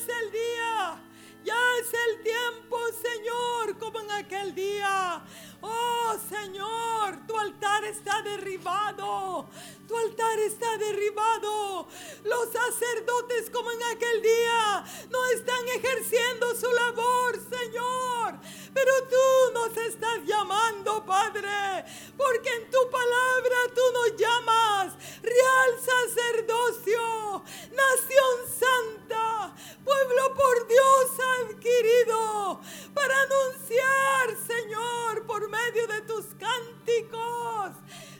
es el día. Ya es el tiempo, Señor, como en aquel día. Oh, Señor, tu altar está derribado. Tu altar está derribado. Los sacerdotes, como en aquel día, no están ejerciendo su labor, Señor. Pero tú nos estás llamando, Padre, porque en tu palabra tú nos llamas real sacerdocio, nación santa, pueblo por Dios adquirido, para anunciar, Señor, por medio de tus cánticos,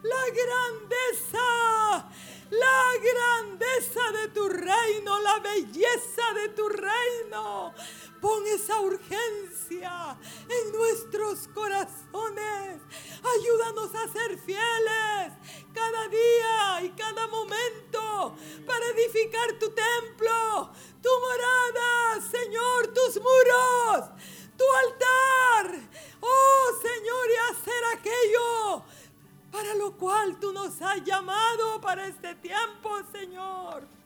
la grandeza, la grandeza de tu reino, la belleza de tu reino. Pon esa urgencia en nuestros corazones. Ayúdanos a ser fieles cada día y cada momento para edificar tu templo, tu morada, Señor, tus muros, tu altar. Oh Señor, y hacer aquello para lo cual tú nos has llamado para este tiempo, Señor.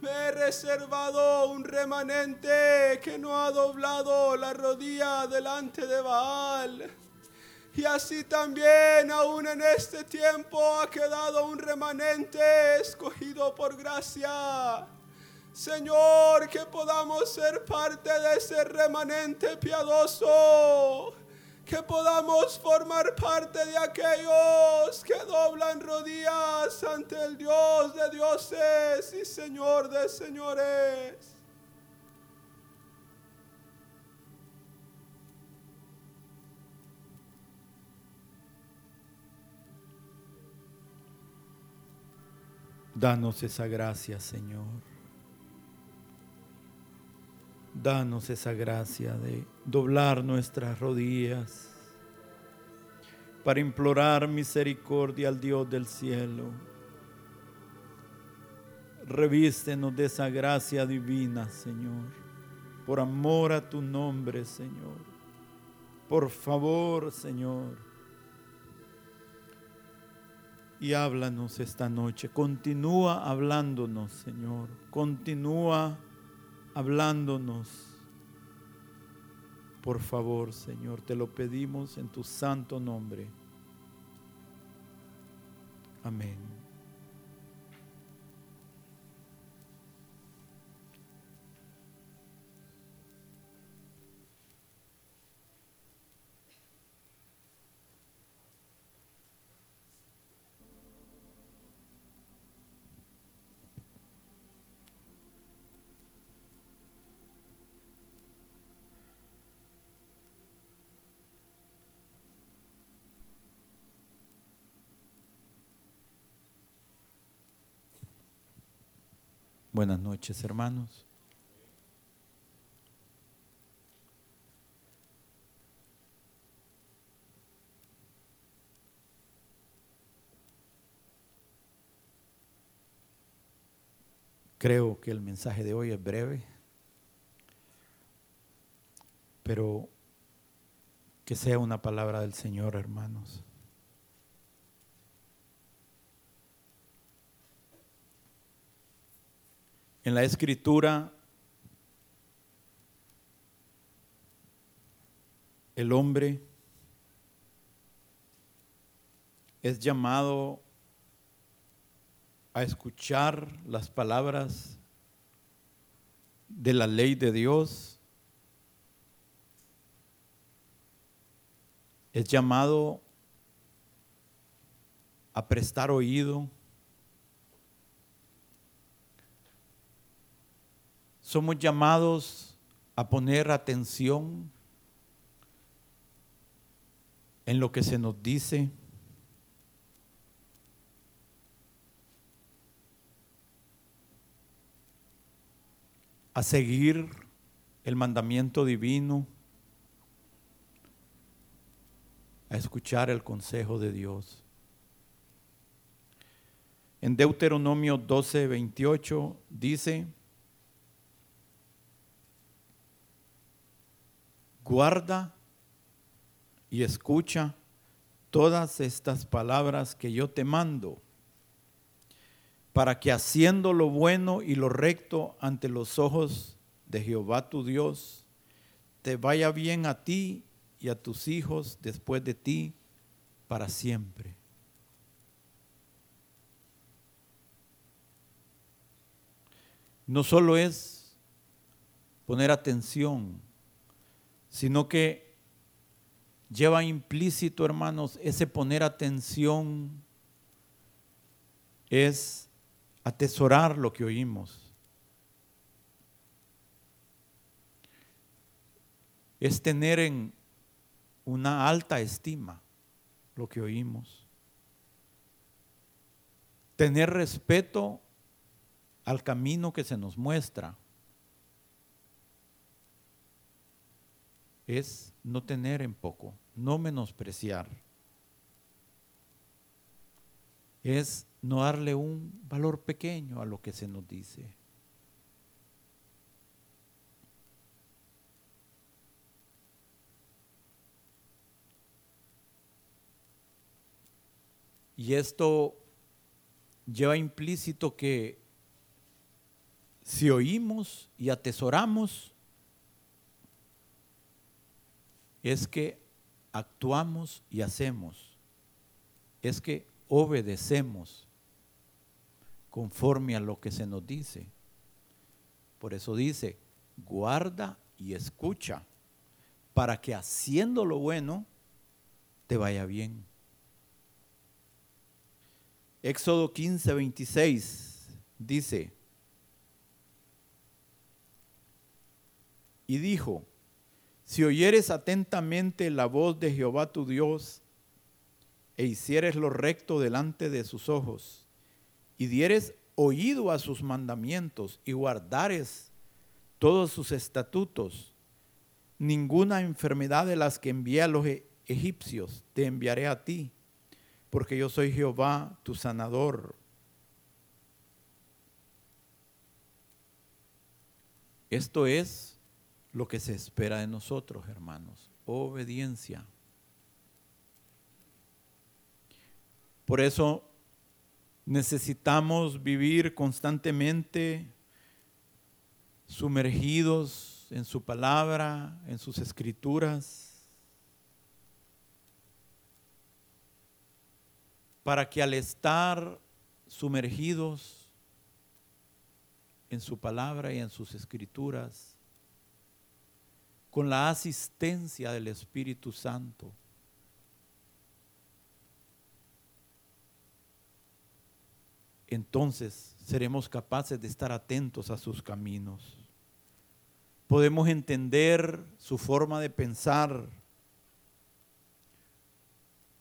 Me he reservado un remanente que no ha doblado la rodilla delante de Baal. Y así también aún en este tiempo ha quedado un remanente escogido por gracia. Señor, que podamos ser parte de ese remanente piadoso. Que podamos formar parte de aquellos que doblan rodillas ante el Dios de dioses y Señor de señores. Danos esa gracia, Señor. Danos esa gracia de doblar nuestras rodillas para implorar misericordia al Dios del cielo. Revístenos de esa gracia divina, Señor, por amor a tu nombre, Señor. Por favor, Señor. Y háblanos esta noche. Continúa hablándonos, Señor. Continúa hablándonos. Por favor, Señor, te lo pedimos en tu santo nombre. Amén. Buenas noches, hermanos. Creo que el mensaje de hoy es breve, pero que sea una palabra del Señor, hermanos. En la escritura, el hombre es llamado a escuchar las palabras de la ley de Dios, es llamado a prestar oído Somos llamados a poner atención en lo que se nos dice. a seguir el mandamiento divino, a escuchar el consejo de Dios. En Deuteronomio 12, 28 dice, guarda y escucha todas estas palabras que yo te mando, para que haciendo lo bueno y lo recto ante los ojos de Jehová tu Dios, te vaya bien a ti y a tus hijos después de ti para siempre. No solo es poner atención, sino que lleva implícito, hermanos, ese poner atención es atesorar lo que oímos. Es tener en una alta estima lo que oímos. Tener respeto al camino que se nos muestra. Es no tener en poco, no menospreciar. Es no darle un valor pequeño a lo que se nos dice. Y esto lleva implícito que si oímos y atesoramos, es que actuamos y hacemos, es que obedecemos conforme a lo que se nos dice. Por eso dice, guarda y escucha, para que haciendo lo bueno te vaya bien. Éxodo 15, 26 dice, y dijo, si oyeres atentamente la voz de Jehová tu Dios, e hicieres lo recto delante de sus ojos, y dieres oído a sus mandamientos y guardares todos sus estatutos, ninguna enfermedad de las que envié a los e-, egipcios te enviaré a ti, porque yo soy Jehová tu sanador. Esto es lo que se espera de nosotros, hermanos, obediencia. Por eso necesitamos vivir constantemente sumergidos en su palabra, en sus escrituras, para que al estar sumergidos en su palabra y en sus escrituras, con la asistencia del Espíritu Santo, entonces seremos capaces de estar atentos a sus caminos. Podemos entender su forma de pensar.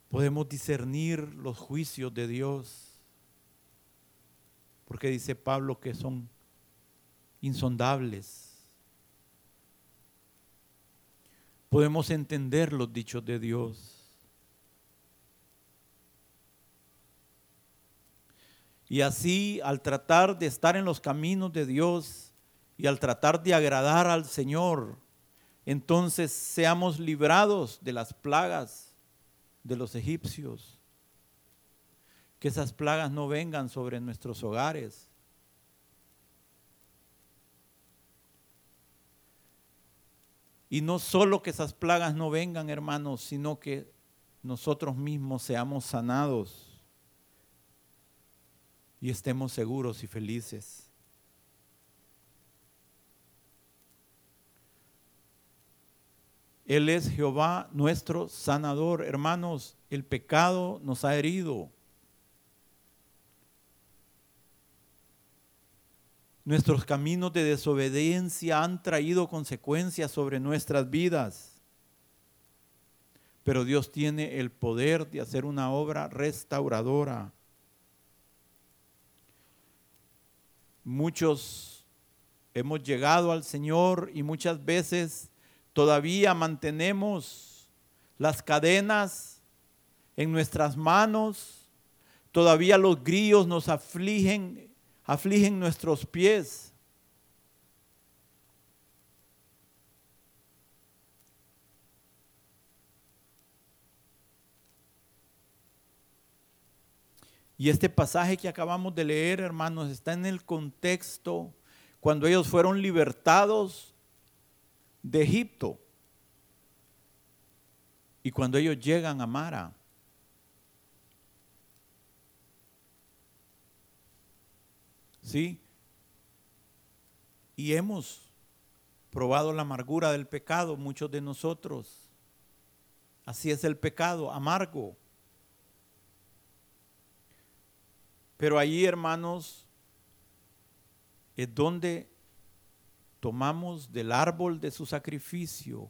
Podemos discernir los juicios de Dios. Porque dice Pablo que son insondables. Podemos entender los dichos de Dios. Y así, al tratar de estar en los caminos de Dios y al tratar de agradar al Señor, entonces seamos librados de las plagas de los egipcios. Que esas plagas no vengan sobre nuestros hogares. Y no solo que esas plagas no vengan, hermanos, sino que nosotros mismos seamos sanados y estemos seguros y felices. Él es Jehová nuestro sanador. Hermanos, el pecado nos ha herido. Nuestros caminos de desobediencia han traído consecuencias sobre nuestras vidas. Pero Dios tiene el poder de hacer una obra restauradora. Muchos hemos llegado al Señor y muchas veces todavía mantenemos las cadenas en nuestras manos, todavía los grillos nos afligen, afligen nuestros pies. Y este pasaje que acabamos de leer, hermanos, está en el contexto cuando ellos fueron libertados de Egipto y cuando ellos llegan a Mara. ¿Sí? Y hemos probado la amargura del pecado, muchos de nosotros. Así es el pecado, amargo. Pero allí, hermanos, es donde tomamos del árbol de su sacrificio.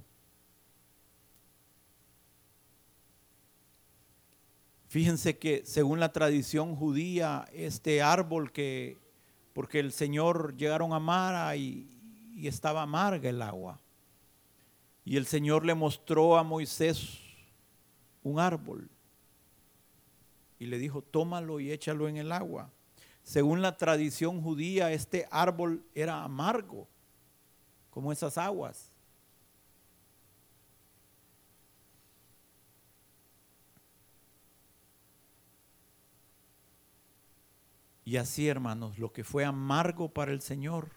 Fíjense que según la tradición judía, este árbol que, porque el Señor llegaron a Mara y, y estaba amarga el agua. Y el Señor le mostró a Moisés un árbol y le dijo, tómalo y échalo en el agua. Según la tradición judía, este árbol era amargo, como esas aguas. Y así, hermanos, lo que fue amargo para el Señor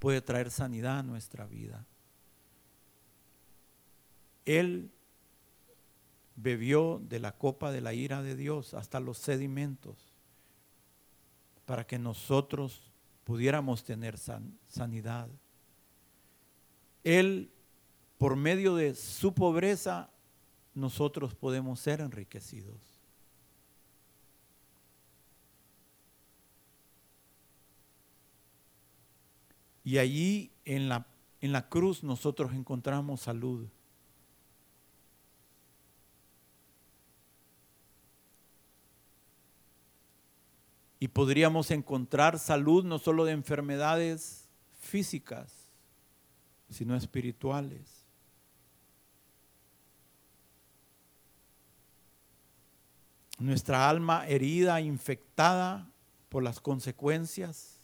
puede traer sanidad a nuestra vida. Él bebió de la copa de la ira de Dios hasta los sedimentos para que nosotros pudiéramos tener sanidad. Él, por medio de su pobreza, nosotros podemos ser enriquecidos. Y allí en la, en la cruz nosotros encontramos salud. Y podríamos encontrar salud no solo de enfermedades físicas, sino espirituales. Nuestra alma herida, infectada por las consecuencias,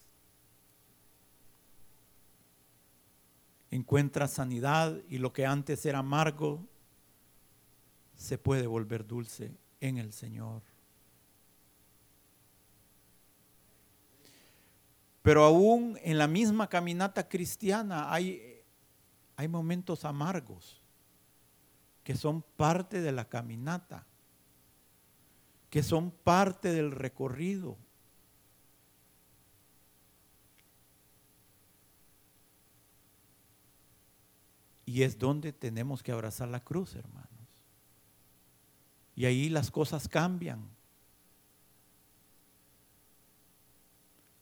encuentra sanidad y lo que antes era amargo se puede volver dulce en el Señor. Pero aún en la misma caminata cristiana hay, hay momentos amargos que son parte de la caminata, que son parte del recorrido. Y es donde tenemos que abrazar la cruz, hermanos. Y ahí las cosas cambian.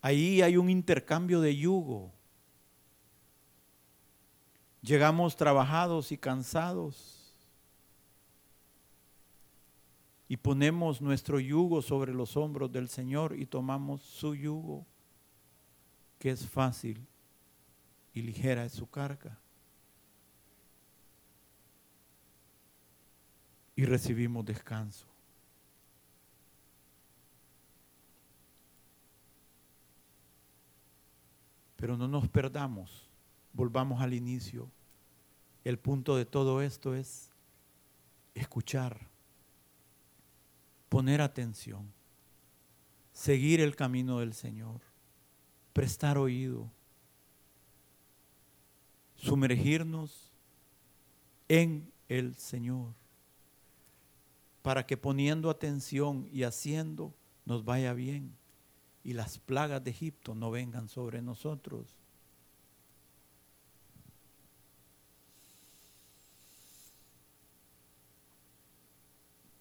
Ahí hay un intercambio de yugo. Llegamos trabajados y cansados y ponemos nuestro yugo sobre los hombros del Señor y tomamos su yugo, que es fácil y ligera es su carga. Y recibimos descanso. Pero no nos perdamos, volvamos al inicio. El punto de todo esto es escuchar, poner atención, seguir el camino del Señor, prestar oído, sumergirnos en el Señor, para que poniendo atención y haciendo nos vaya bien y las plagas de Egipto no vengan sobre nosotros.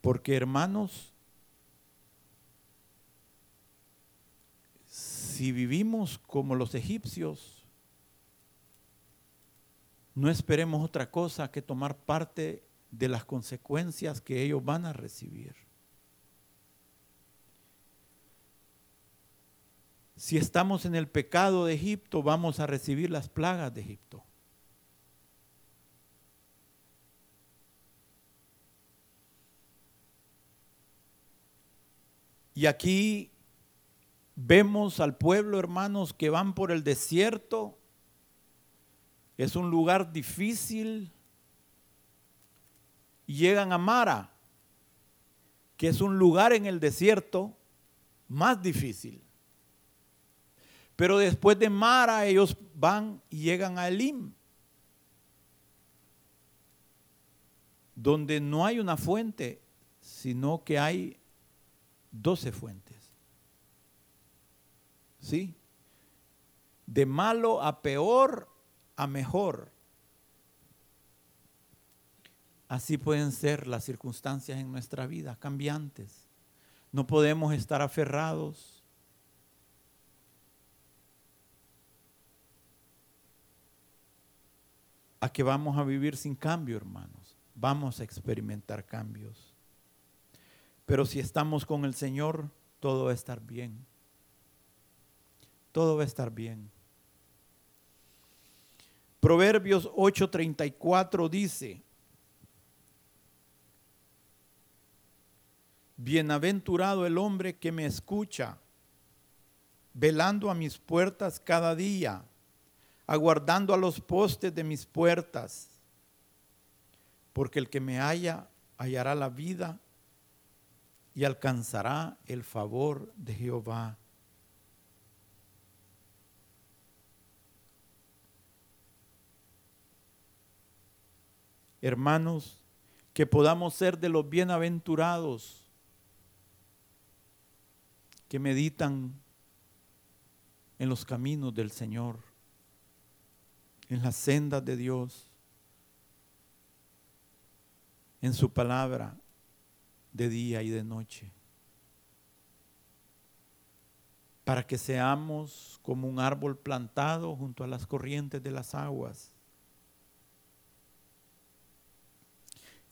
Porque hermanos, si vivimos como los egipcios, no esperemos otra cosa que tomar parte de las consecuencias que ellos van a recibir. Si estamos en el pecado de Egipto, vamos a recibir las plagas de Egipto. Y aquí vemos al pueblo, hermanos, que van por el desierto. Es un lugar difícil. Llegan a Mara, que es un lugar en el desierto más difícil. Pero después de Mara ellos van y llegan a Elim, donde no hay una fuente, sino que hay doce fuentes. ¿Sí? De malo a peor a mejor. Así pueden ser las circunstancias en nuestra vida, cambiantes. No podemos estar aferrados a que vamos a vivir sin cambio, hermanos. Vamos a experimentar cambios. Pero si estamos con el Señor, todo va a estar bien. Todo va a estar bien. Proverbios 8:34 dice, Bienaventurado el hombre que me escucha, velando a mis puertas cada día, aguardando a los postes de mis puertas, porque el que me halla hallará la vida y alcanzará el favor de Jehová. Hermanos, que podamos ser de los bienaventurados que meditan en los caminos del Señor, en las sendas de Dios, en su palabra de día y de noche, para que seamos como un árbol plantado junto a las corrientes de las aguas.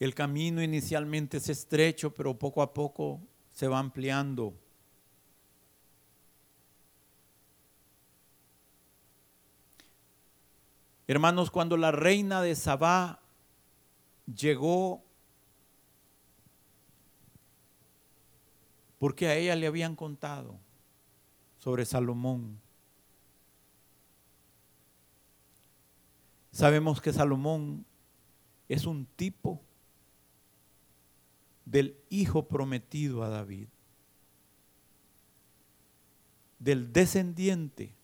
El camino inicialmente es estrecho, pero poco a poco se va ampliando. Hermanos, cuando la reina de Sabá llegó, porque a ella le habían contado sobre Salomón. Sabemos que Salomón es un tipo del hijo prometido a David, del descendiente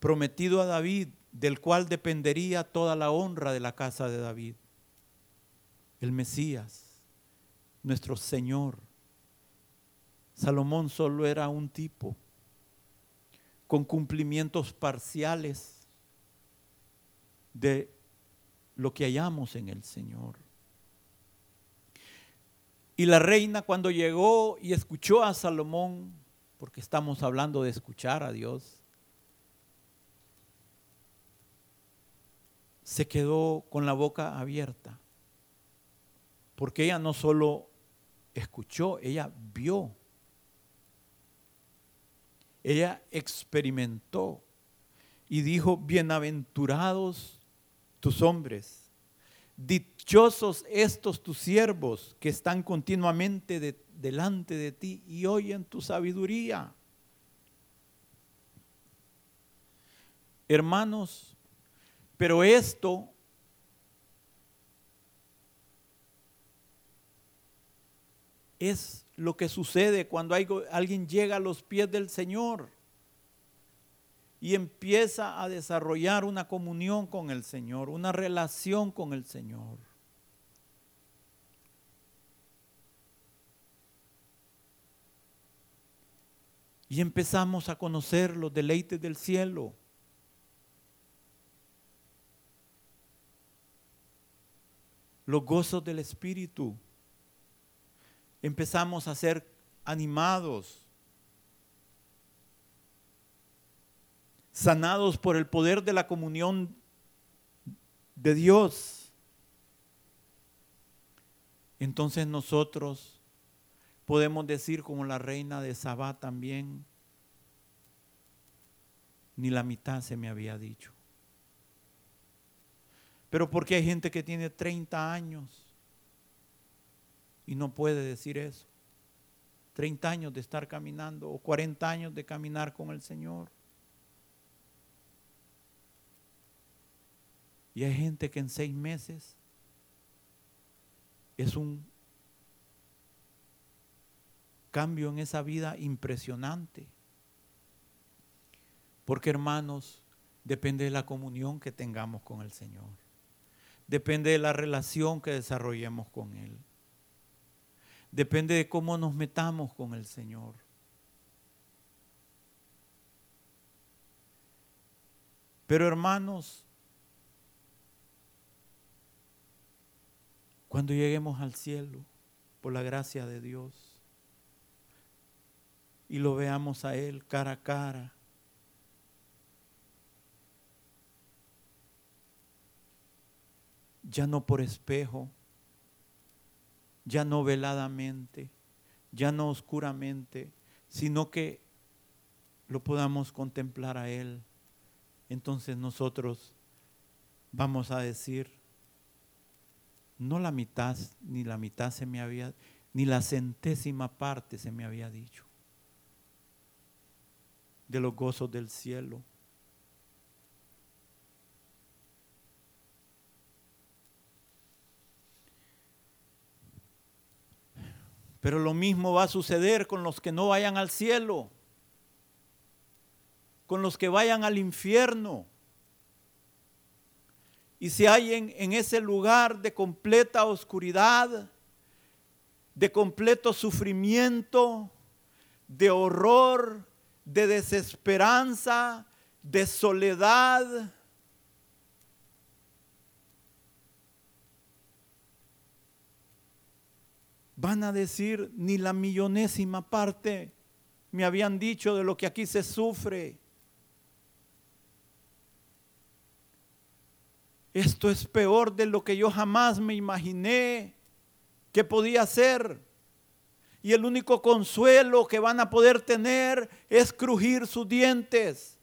prometido a David, del cual dependería toda la honra de la casa de David. El Mesías, nuestro Señor. Salomón solo era un tipo, con cumplimientos parciales de lo que hallamos en el Señor. Y la reina cuando llegó y escuchó a Salomón, porque estamos hablando de escuchar a Dios, se quedó con la boca abierta. Porque ella no solo escuchó, ella vio. Ella experimentó y dijo, bienaventurados tus hombres, dichosos estos tus siervos que están continuamente delante de ti y oyen tu sabiduría. Hermanos, pero esto es lo que sucede cuando alguien llega a los pies del Señor y empieza a desarrollar una comunión con el Señor, una relación con el Señor. Y empezamos a conocer los deleites del cielo. Los gozos del Espíritu. Empezamos a ser animados, sanados por el poder de la comunión de Dios. Entonces nosotros podemos decir como la reina de Sabá también, ni la mitad se me había dicho. Pero porque hay gente que tiene 30 años y no puede decir eso. 30 años de estar caminando o 40 años de caminar con el Señor. Y hay gente que en seis meses es un cambio en esa vida impresionante. Porque hermanos, depende de la comunión que tengamos con el Señor. Depende de la relación que desarrollemos con Él. Depende de cómo nos metamos con el Señor. Pero hermanos, cuando lleguemos al cielo, por la gracia de Dios, y lo veamos a Él cara a cara, ya no por espejo, ya no veladamente, ya no oscuramente, sino que lo podamos contemplar a Él. Entonces nosotros vamos a decir, no la mitad, ni la mitad se me había, ni la centésima parte se me había dicho de los gozos del cielo. Pero lo mismo va a suceder con los que no vayan al cielo, con los que vayan al infierno. Y se hallen en ese lugar de completa oscuridad, de completo sufrimiento, de horror, de desesperanza, de soledad van a decir ni la millonésima parte me habían dicho de lo que aquí se sufre. Esto es peor de lo que yo jamás me imaginé que podía ser. Y el único consuelo que van a poder tener es crujir sus dientes.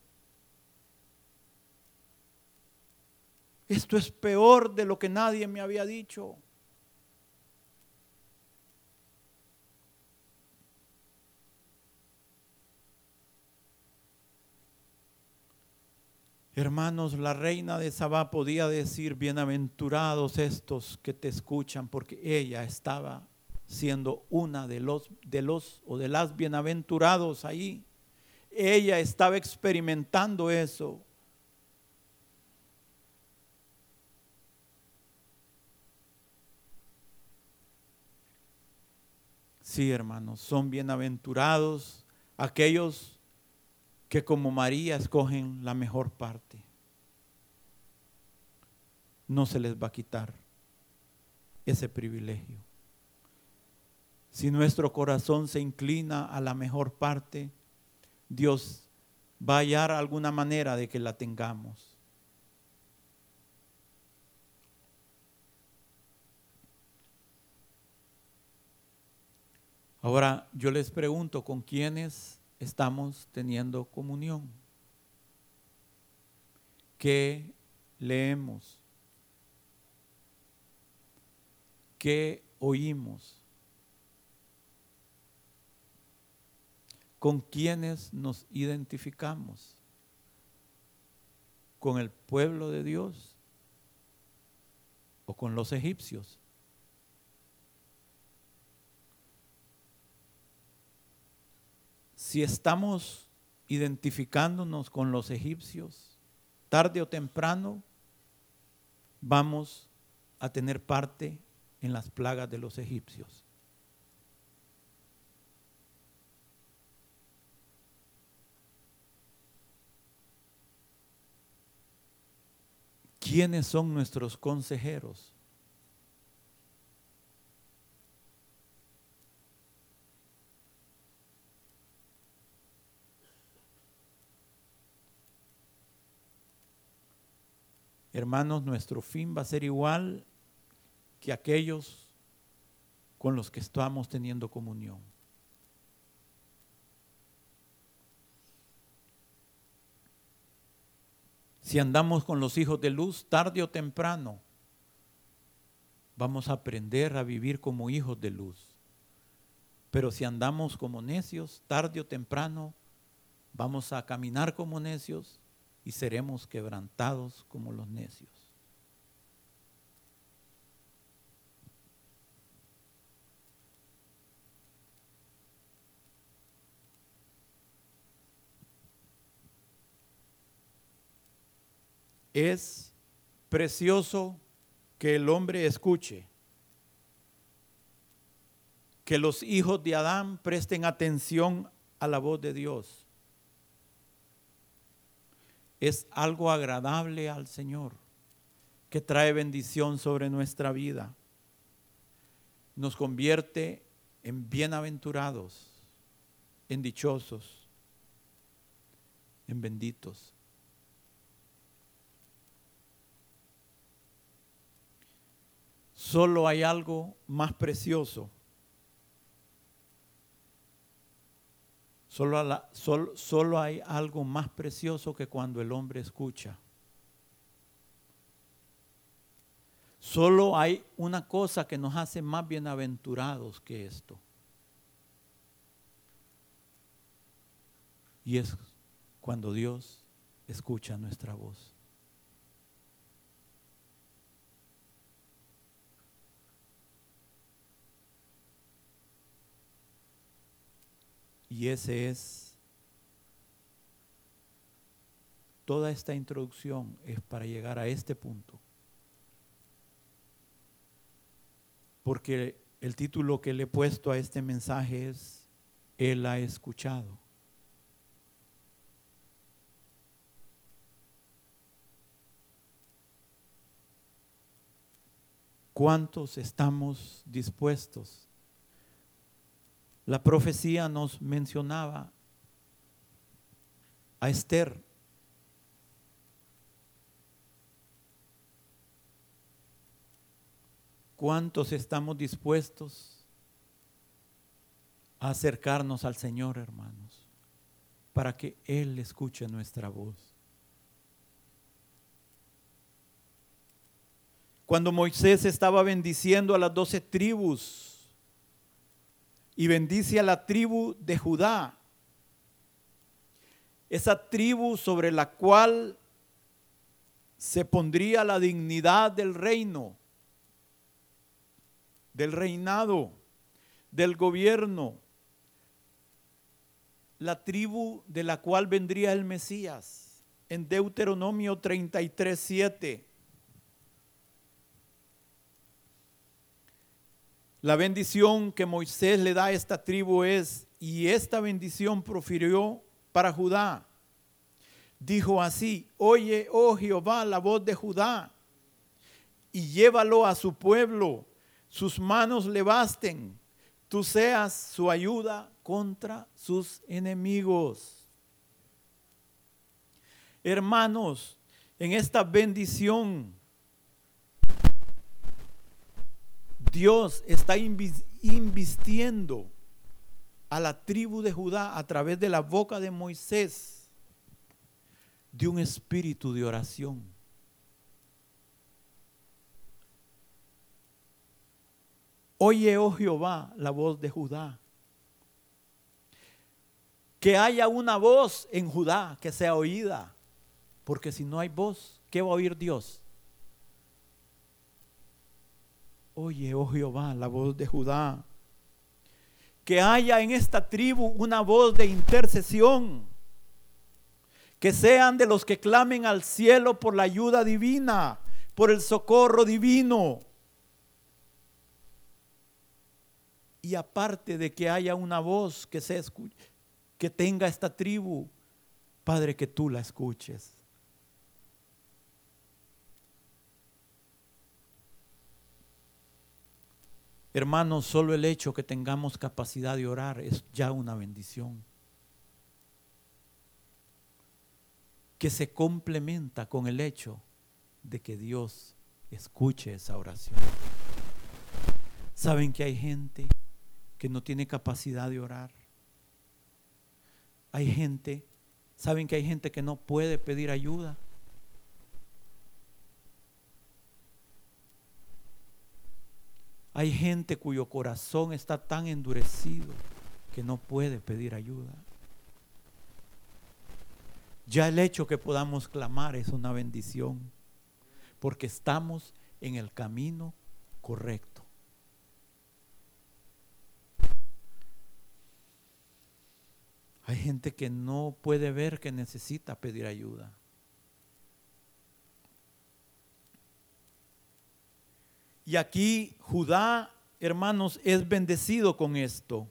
Esto es peor de lo que nadie me había dicho. Hermanos, la reina de Sabá podía decir, bienaventurados estos que te escuchan, porque ella estaba siendo una de los, de los o de las bienaventurados ahí. Ella estaba experimentando eso. Sí, hermanos, son bienaventurados aquellos que como María escogen la mejor parte. No se les va a quitar ese privilegio. Si nuestro corazón se inclina a la mejor parte, Dios va a hallar alguna manera de que la tengamos. Ahora yo les pregunto, ¿con quiénes estamos teniendo comunión. ¿Qué leemos? ¿Qué oímos? ¿Con quiénes nos identificamos? ¿Con el pueblo de Dios o con los egipcios? Si estamos identificándonos con los egipcios, tarde o temprano vamos a tener parte en las plagas de los egipcios. ¿Quiénes son nuestros consejeros? Hermanos, nuestro fin va a ser igual que aquellos con los que estamos teniendo comunión. Si andamos con los hijos de luz, tarde o temprano, vamos a aprender a vivir como hijos de luz. Pero si andamos como necios, tarde o temprano, vamos a caminar como necios y seremos quebrantados como los necios. Es precioso que el hombre escuche, que los hijos de Adán presten atención a la voz de Dios es algo agradable al Señor, que trae bendición sobre nuestra vida. Nos convierte en bienaventurados, en dichosos, en benditos. Solo hay algo más precioso. Solo, solo, hay algo más precioso que cuando el hombre escucha. Solo hay una cosa que nos hace más bienaventurados que esto. Y es cuando Dios escucha nuestra voz. Y ese es, toda esta introducción es para llegar a este punto. Porque el título que le he puesto a este mensaje es, Él ha escuchado. ¿Cuántos estamos dispuestos la profecía nos mencionaba a Esther. ¿Cuántos estamos dispuestos a acercarnos al Señor, hermanos, para que Él escuche nuestra voz? Cuando Moisés estaba bendiciendo a las doce tribus, y bendice a la tribu de Judá, esa tribu sobre la cual se pondría la dignidad del reino, del reinado, del gobierno, la tribu de la cual vendría el Mesías. En Deuteronomio 33, 7. La bendición que Moisés le da a esta tribu es, y esta bendición profirió para Judá. Dijo así, oye, oh Jehová, la voz de Judá, y llévalo a su pueblo, sus manos le basten, tú seas su ayuda contra sus enemigos. Hermanos, en esta bendición Dios está invistiendo a la tribu de Judá a través de la boca de Moisés de un espíritu de oración. Oye, oh Jehová, la voz de Judá. Que haya una voz en Judá que sea oída. Porque si no hay voz, ¿qué va a oír Dios? Oye, oh Jehová, la voz de Judá. Que haya en esta tribu una voz de intercesión. Que sean de los que clamen al cielo por la ayuda divina, por el socorro divino. Y aparte de que haya una voz que, se que tenga esta tribu, Padre, que tú la escuches. Hermanos, solo el hecho que tengamos capacidad de orar es ya una bendición. Que se complementa con el hecho de que Dios escuche esa oración. ¿Saben que hay gente que no tiene capacidad de orar? Hay gente, ¿saben que hay gente que no puede pedir ayuda? Hay gente cuyo corazón está tan endurecido que no puede pedir ayuda. Ya el hecho que podamos clamar es una bendición, porque estamos en el camino correcto. Hay gente que no puede ver que necesita pedir ayuda. Y aquí Judá, hermanos, es bendecido con esto.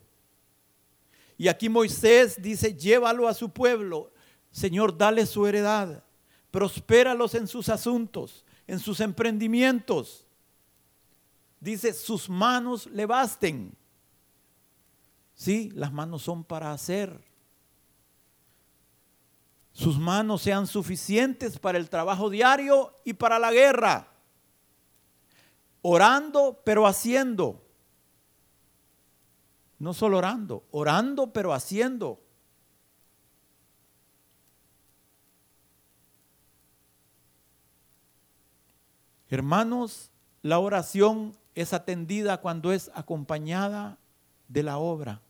Y aquí Moisés dice, llévalo a su pueblo. Señor, dale su heredad. Prospéralos en sus asuntos, en sus emprendimientos. Dice, sus manos le basten. Sí, las manos son para hacer. Sus manos sean suficientes para el trabajo diario y para la guerra. Orando, pero haciendo. No solo orando, orando, pero haciendo. Hermanos, la oración es atendida cuando es acompañada de la obra,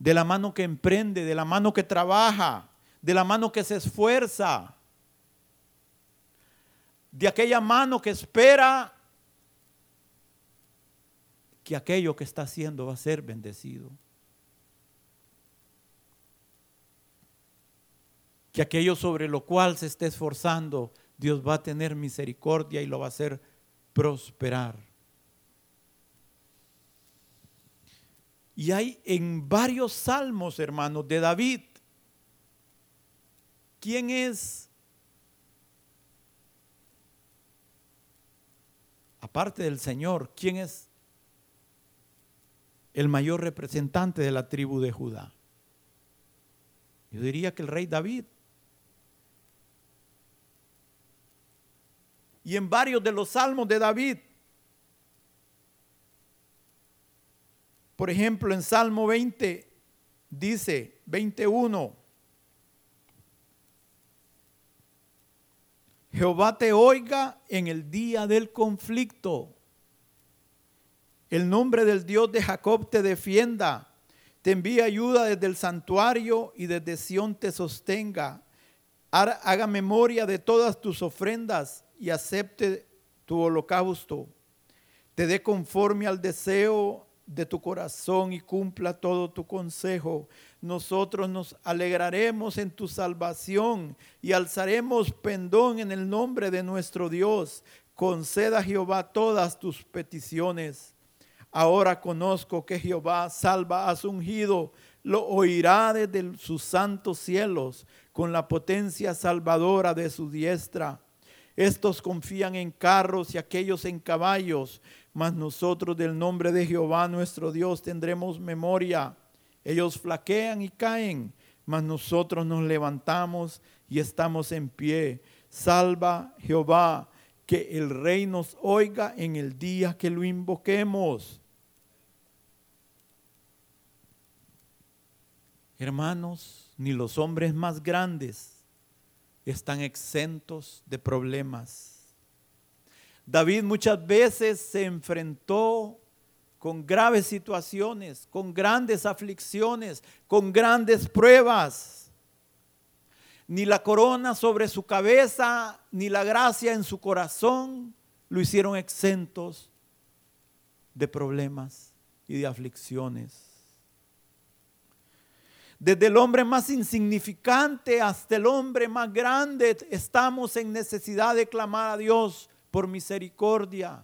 de la mano que emprende, de la mano que trabaja, de la mano que se esfuerza, de aquella mano que espera que aquello que está haciendo va a ser bendecido. Que aquello sobre lo cual se esté esforzando, Dios va a tener misericordia y lo va a hacer prosperar. Y hay en varios salmos, hermanos, de David. ¿Quién es? Aparte del Señor, ¿quién es el mayor representante de la tribu de Judá? Yo diría que el rey David. y en varios de los salmos de David. Por ejemplo, en Salmo 20 dice 21, Jehová te oiga en el día del conflicto. El nombre del Dios de Jacob te defienda. Te envíe ayuda desde el santuario y desde Sión te sostenga. Haga memoria de todas tus ofrendas y acepte tu holocausto, te dé conforme al deseo de tu corazón y cumpla todo tu consejo. Nosotros nos alegraremos en tu salvación y alzaremos pendón en el nombre de nuestro Dios. Conceda Jehová todas tus peticiones. Ahora conozco que Jehová salva a su ungido, lo oirá desde sus santos cielos con la potencia salvadora de su diestra. Estos confían en carros y aquellos en caballos, mas nosotros del nombre de Jehová nuestro Dios tendremos memoria. Ellos flaquean y caen, mas nosotros nos levantamos y estamos en pie. Salva Jehová, que el rey nos oiga en el día que lo invoquemos. Hermanos, ni los hombres más grandes están exentos de problemas. David muchas veces se enfrentó con graves situaciones, con grandes aflicciones, con grandes pruebas. Ni la corona sobre su cabeza, ni la gracia en su corazón lo hicieron exentos de problemas y de aflicciones. Desde el hombre más insignificante hasta el hombre más grande estamos en necesidad de clamar a Dios por misericordia.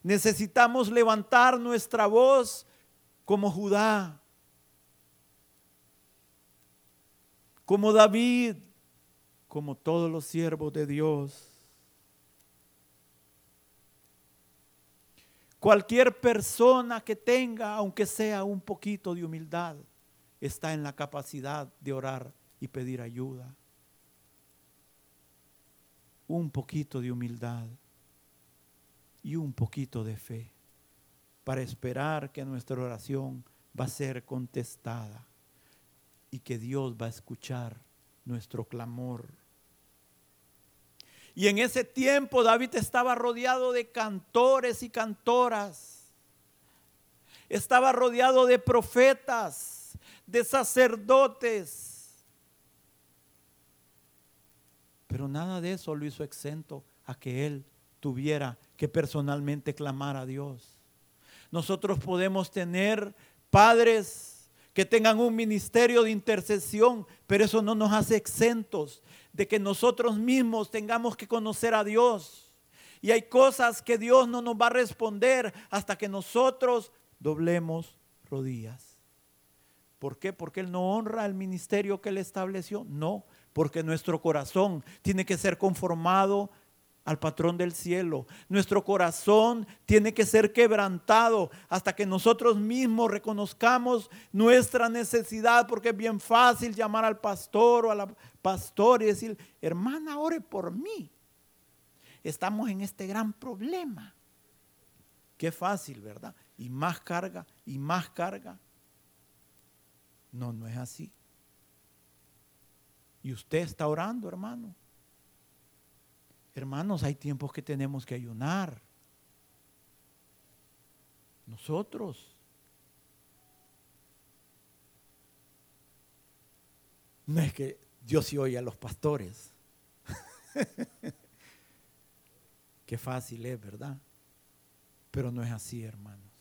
Necesitamos levantar nuestra voz como Judá, como David, como todos los siervos de Dios. Cualquier persona que tenga, aunque sea un poquito de humildad, está en la capacidad de orar y pedir ayuda. Un poquito de humildad y un poquito de fe para esperar que nuestra oración va a ser contestada y que Dios va a escuchar nuestro clamor. Y en ese tiempo David estaba rodeado de cantores y cantoras. Estaba rodeado de profetas, de sacerdotes. Pero nada de eso lo hizo exento a que él tuviera que personalmente clamar a Dios. Nosotros podemos tener padres que tengan un ministerio de intercesión, pero eso no nos hace exentos de que nosotros mismos tengamos que conocer a Dios. Y hay cosas que Dios no nos va a responder hasta que nosotros doblemos rodillas. ¿Por qué? Porque Él no honra el ministerio que Él estableció. No, porque nuestro corazón tiene que ser conformado al patrón del cielo. Nuestro corazón tiene que ser quebrantado hasta que nosotros mismos reconozcamos nuestra necesidad, porque es bien fácil llamar al pastor o a la pastor y decir, hermana, ore por mí. Estamos en este gran problema. Qué fácil, ¿verdad? Y más carga, y más carga. No, no es así. Y usted está orando, hermano. Hermanos, hay tiempos que tenemos que ayunar. Nosotros. No es que Dios sí oye a los pastores. Qué fácil es, ¿verdad? Pero no es así, hermanos.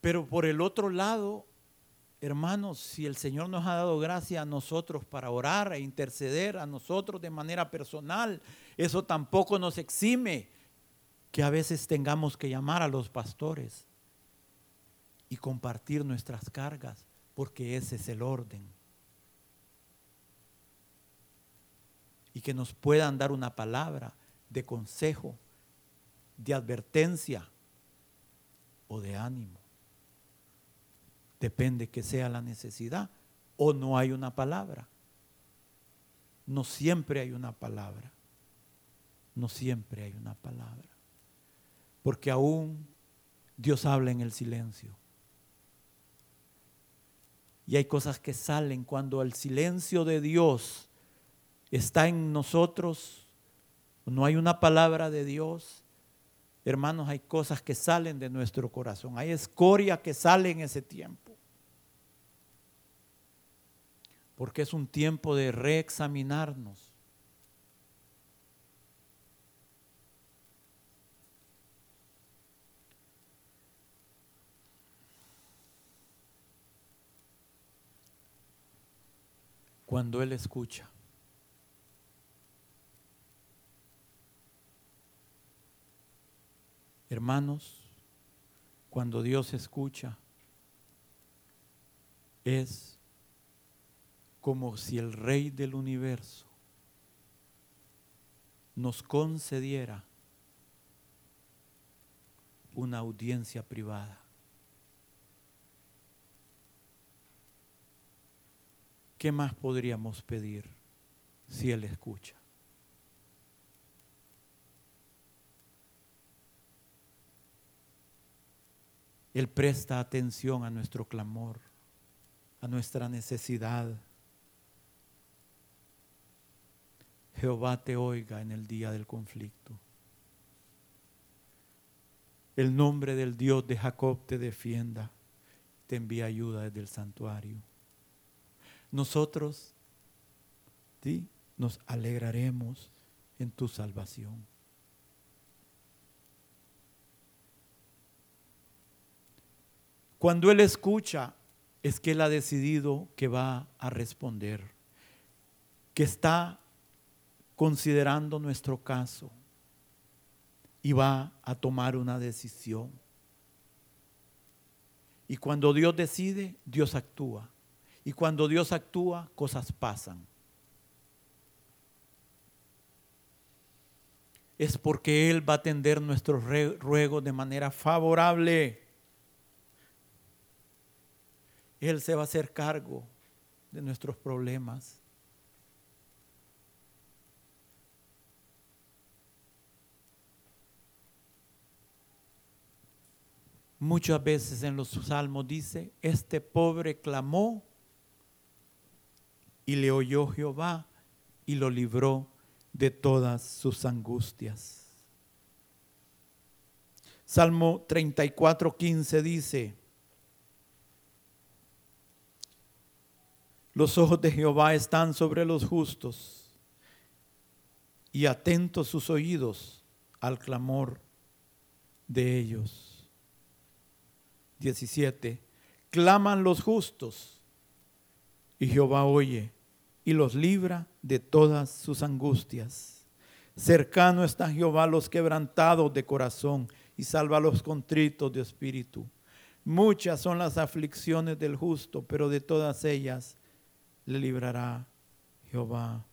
Pero por el otro lado, Hermanos, si el Señor nos ha dado gracia a nosotros para orar e interceder a nosotros de manera personal, eso tampoco nos exime que a veces tengamos que llamar a los pastores y compartir nuestras cargas, porque ese es el orden. Y que nos puedan dar una palabra de consejo, de advertencia o de ánimo. Depende que sea la necesidad o no hay una palabra. No siempre hay una palabra. No siempre hay una palabra. Porque aún Dios habla en el silencio. Y hay cosas que salen cuando el silencio de Dios está en nosotros. No hay una palabra de Dios. Hermanos, hay cosas que salen de nuestro corazón. Hay escoria que sale en ese tiempo. Porque es un tiempo de reexaminarnos. Cuando Él escucha. Hermanos, cuando Dios escucha, es como si el Rey del universo nos concediera una audiencia privada. ¿Qué más podríamos pedir si Él escucha? Él presta atención a nuestro clamor, a nuestra necesidad. Jehová te oiga en el día del conflicto. El nombre del Dios de Jacob te defienda, te envía ayuda desde el santuario. Nosotros ¿sí? nos alegraremos en tu salvación. Cuando Él escucha, es que Él ha decidido que va a responder, que está considerando nuestro caso y va a tomar una decisión. Y cuando Dios decide, Dios actúa. Y cuando Dios actúa, cosas pasan. Es porque Él va a atender nuestros ruegos de manera favorable. Él se va a hacer cargo de nuestros problemas. Muchas veces en los salmos dice, este pobre clamó y le oyó Jehová y lo libró de todas sus angustias. Salmo 34, 15 dice, los ojos de Jehová están sobre los justos y atentos sus oídos al clamor de ellos. 17. Claman los justos y Jehová oye y los libra de todas sus angustias. Cercano está Jehová los quebrantados de corazón y salva a los contritos de espíritu. Muchas son las aflicciones del justo, pero de todas ellas le librará Jehová.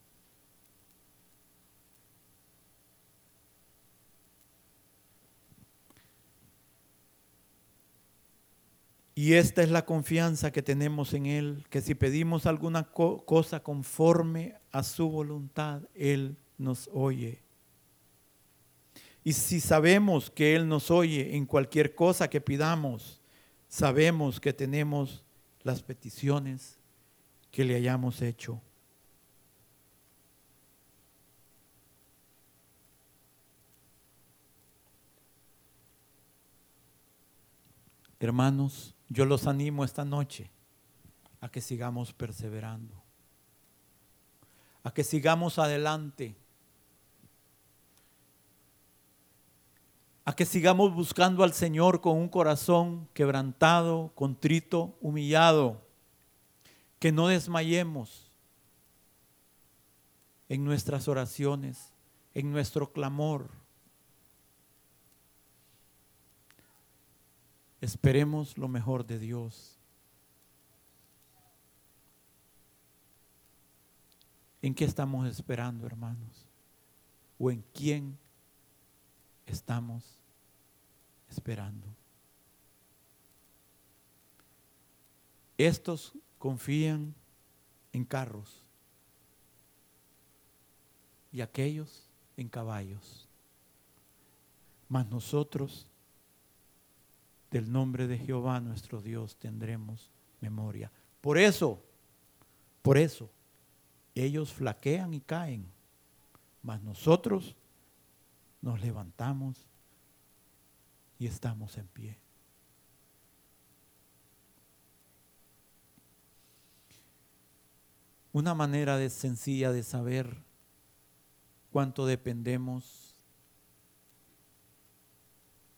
Y esta es la confianza que tenemos en Él, que si pedimos alguna cosa conforme a su voluntad, Él nos oye. Y si sabemos que Él nos oye en cualquier cosa que pidamos, sabemos que tenemos las peticiones que le hayamos hecho. Hermanos, yo los animo esta noche a que sigamos perseverando, a que sigamos adelante, a que sigamos buscando al Señor con un corazón quebrantado, contrito, humillado, que no desmayemos en nuestras oraciones, en nuestro clamor Esperemos lo mejor de Dios. ¿En qué estamos esperando, hermanos? ¿O en quién estamos esperando? Estos confían en carros y aquellos en caballos. Mas nosotros del nombre de Jehová nuestro Dios tendremos memoria. Por eso, por eso, ellos flaquean y caen, mas nosotros nos levantamos y estamos en pie. Una manera de, sencilla de saber cuánto dependemos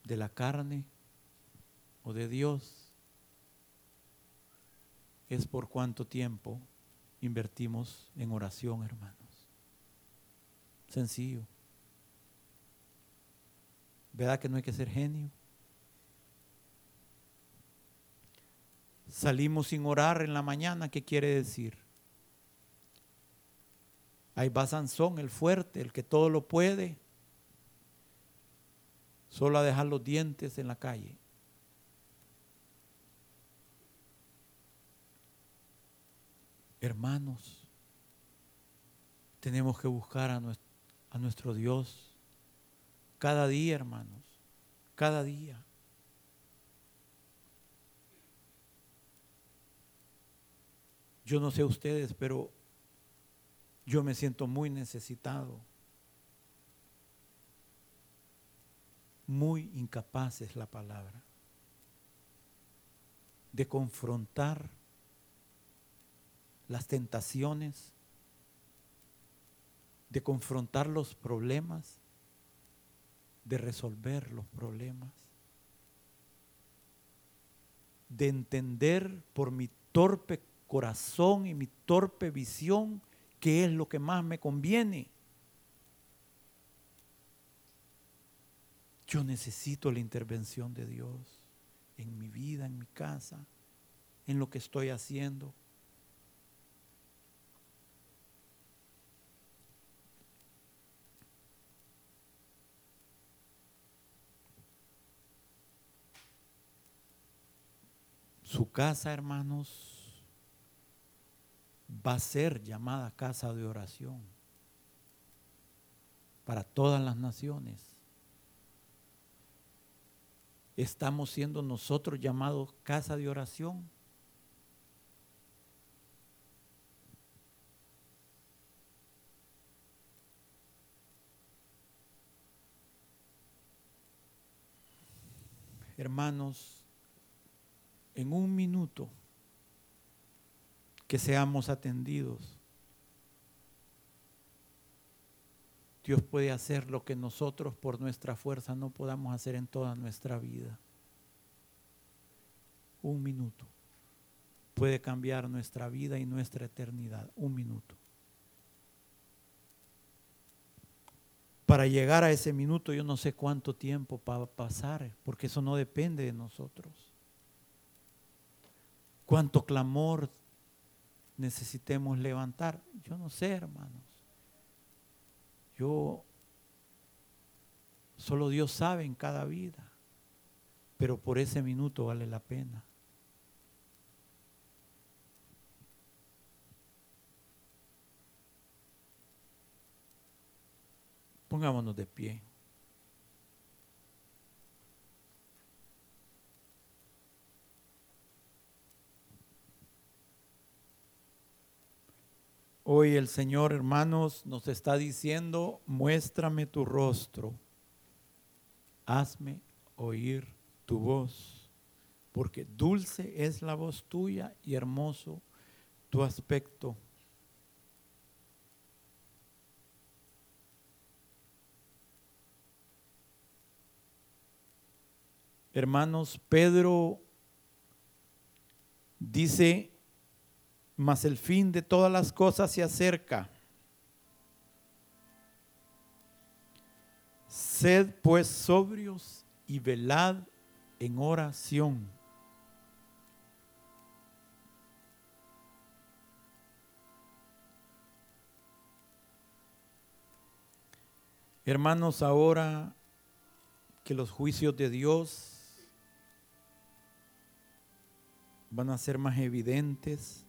de la carne o de Dios es por cuánto tiempo invertimos en oración, hermanos. Sencillo. ¿Verdad que no hay que ser genio? Salimos sin orar en la mañana, ¿qué quiere decir? Ahí va Sansón, el fuerte, el que todo lo puede, solo a dejar los dientes en la calle. Hermanos, tenemos que buscar a nuestro, Dios cada día, hermanos, cada día. Yo no sé ustedes, pero yo me siento muy necesitado. Muy incapaz es la palabra de confrontar las tentaciones, de confrontar los problemas, de resolver los problemas, de entender por mi torpe corazón y mi torpe visión qué es lo que más me conviene. Yo necesito la intervención de Dios en mi vida, en mi casa, en lo que estoy haciendo. Su casa, hermanos, va a ser llamada casa de oración para todas las naciones. Estamos siendo nosotros llamados casa de oración. Hermanos, en un minuto que seamos atendidos. Dios puede hacer lo que nosotros por nuestra fuerza no podamos hacer en toda nuestra vida. Un minuto puede cambiar nuestra vida y nuestra eternidad. Un minuto. Para llegar a ese minuto yo no sé cuánto tiempo va a pasar, porque eso no depende de nosotros. Cuánto clamor necesitemos levantar, yo no sé, hermanos. Yo, solo Dios sabe en cada vida, pero por ese minuto vale la pena. Pongámonos de pie. Hoy el Señor, hermanos, nos está diciendo, muéstrame tu rostro, hazme oír tu voz, porque dulce es la voz tuya y hermoso tu aspecto. Hermanos, Pedro dice, mas el fin de todas las cosas se acerca. Sed pues sobrios y velad en oración. Hermanos, ahora que los juicios de Dios van a ser más evidentes.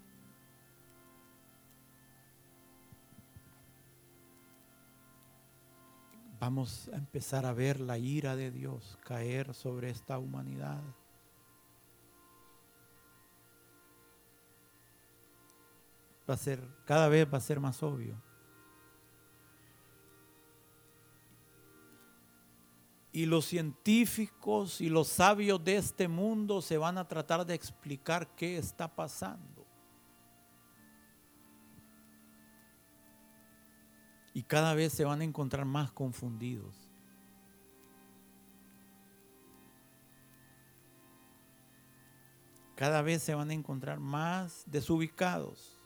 Vamos a empezar a ver la ira de Dios caer sobre esta humanidad. Va a ser, cada vez va a ser más obvio. Y los científicos y los sabios de este mundo se van a tratar de explicar qué está pasando. Y cada vez se van a encontrar más confundidos. Cada vez se van a encontrar más desubicados.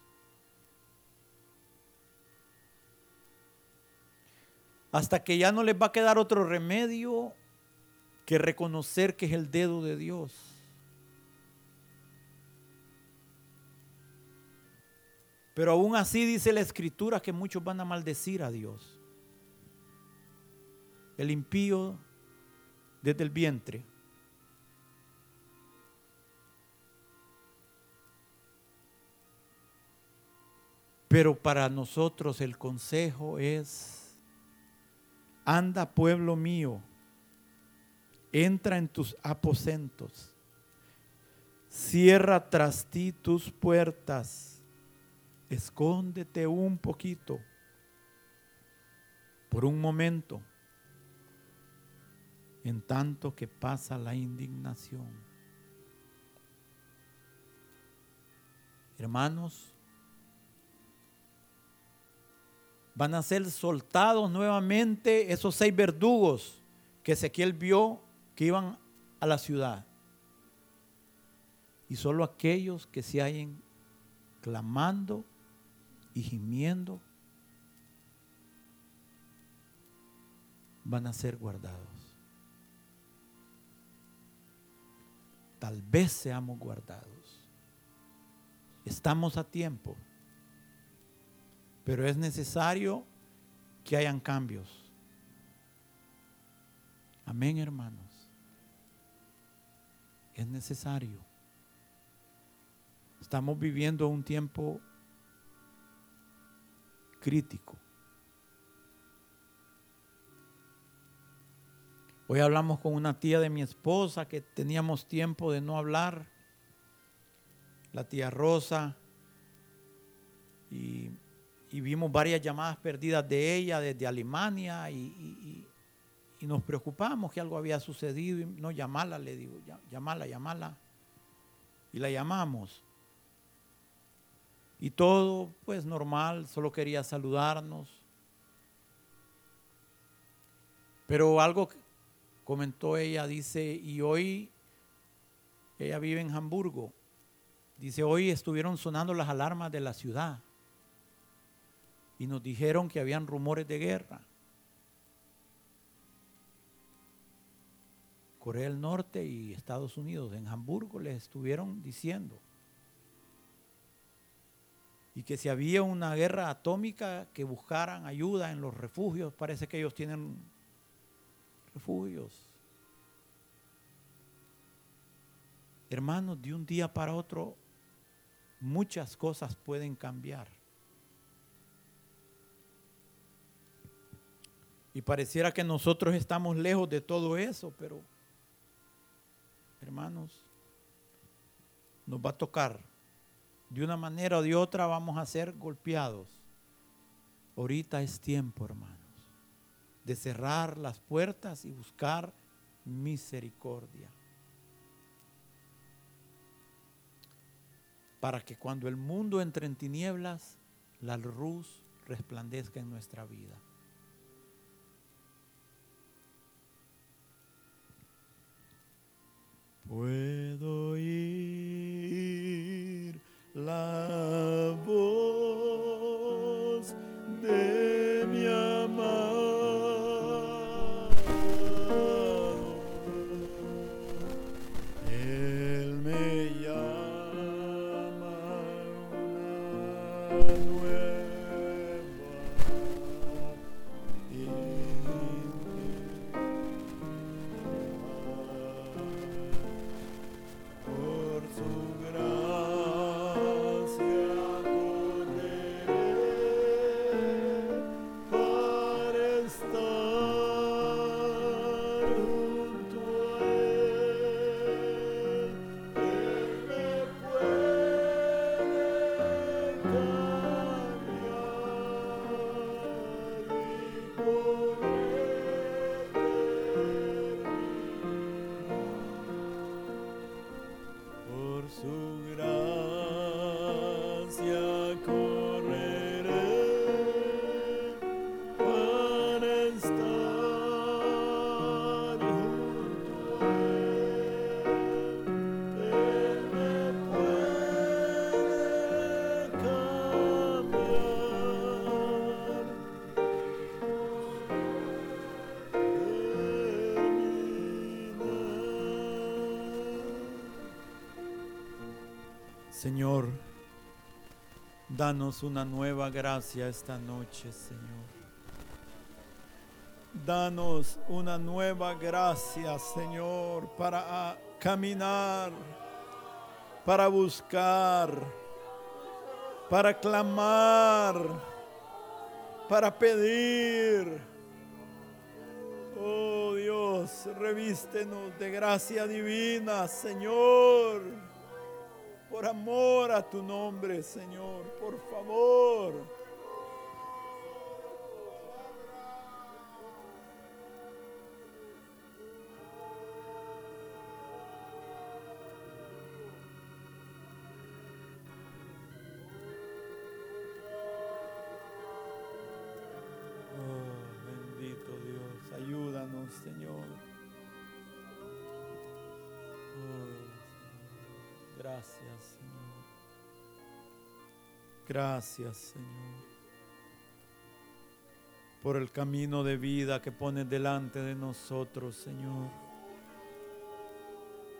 hasta que ya no les va a quedar otro remedio que reconocer que es el dedo de Dios. Pero aún así dice la escritura que muchos van a maldecir a Dios. El impío desde el vientre. Pero para nosotros el consejo es Anda, pueblo mío, entra en tus aposentos, cierra tras ti tus puertas, escóndete un poquito, por un momento, en tanto que pasa la indignación. Hermanos, van a ser soltados nuevamente esos seis verdugos que Ezequiel vio que iban a la ciudad. Y solo aquellos que se hallen clamando y gimiendo van a ser guardados. Tal vez seamos guardados. Estamos a tiempo. Pero es necesario que hayan cambios. Amén, hermanos. Es necesario. Estamos viviendo un tiempo crítico. Hoy hablamos con una tía de mi esposa que teníamos tiempo de no hablar, la tía Rosa, y vimos varias llamadas perdidas de ella desde Alemania y, nos preocupamos que algo había sucedido y no llamarla, le digo, llamarla, llamarla. Y la llamamos. Y todo pues normal, solo quería saludarnos. Pero algo comentó ella, dice, y hoy ella vive en Hamburgo. Dice, hoy estuvieron sonando las alarmas de la ciudad y nos dijeron que habían rumores de guerra. Corea del Norte y Estados Unidos, en Hamburgo les estuvieron diciendo. Y que si había una guerra atómica, que buscaran ayuda en los refugios. Parece que ellos tienen refugios. Hermanos, de un día para otro, muchas cosas pueden cambiar. Y pareciera que nosotros estamos lejos de todo eso, pero hermanos, nos va a tocar. De una manera o de otra vamos a ser golpeados. Ahorita es tiempo, hermanos, de cerrar las puertas y buscar misericordia. Para que cuando el mundo entre en tinieblas, la luz resplandezca en nuestra vida. Señor, danos una nueva gracia esta noche, Señor. Danos una nueva gracia, Señor, para caminar, para buscar, para clamar, para pedir. Oh Dios, revístenos de gracia divina, Señor. Por amor a tu nombre, Señor, por favor. Gracias, Señor. Por el camino de vida que pones delante de nosotros, Señor.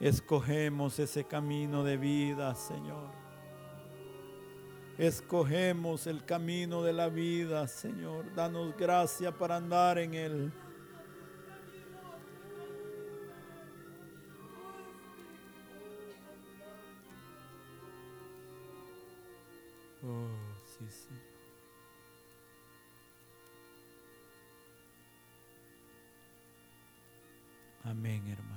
Escogemos ese camino de vida, Señor. Escogemos el camino de la vida, Señor. Danos gracia para andar en él. Sí, sí. Amén, hermano.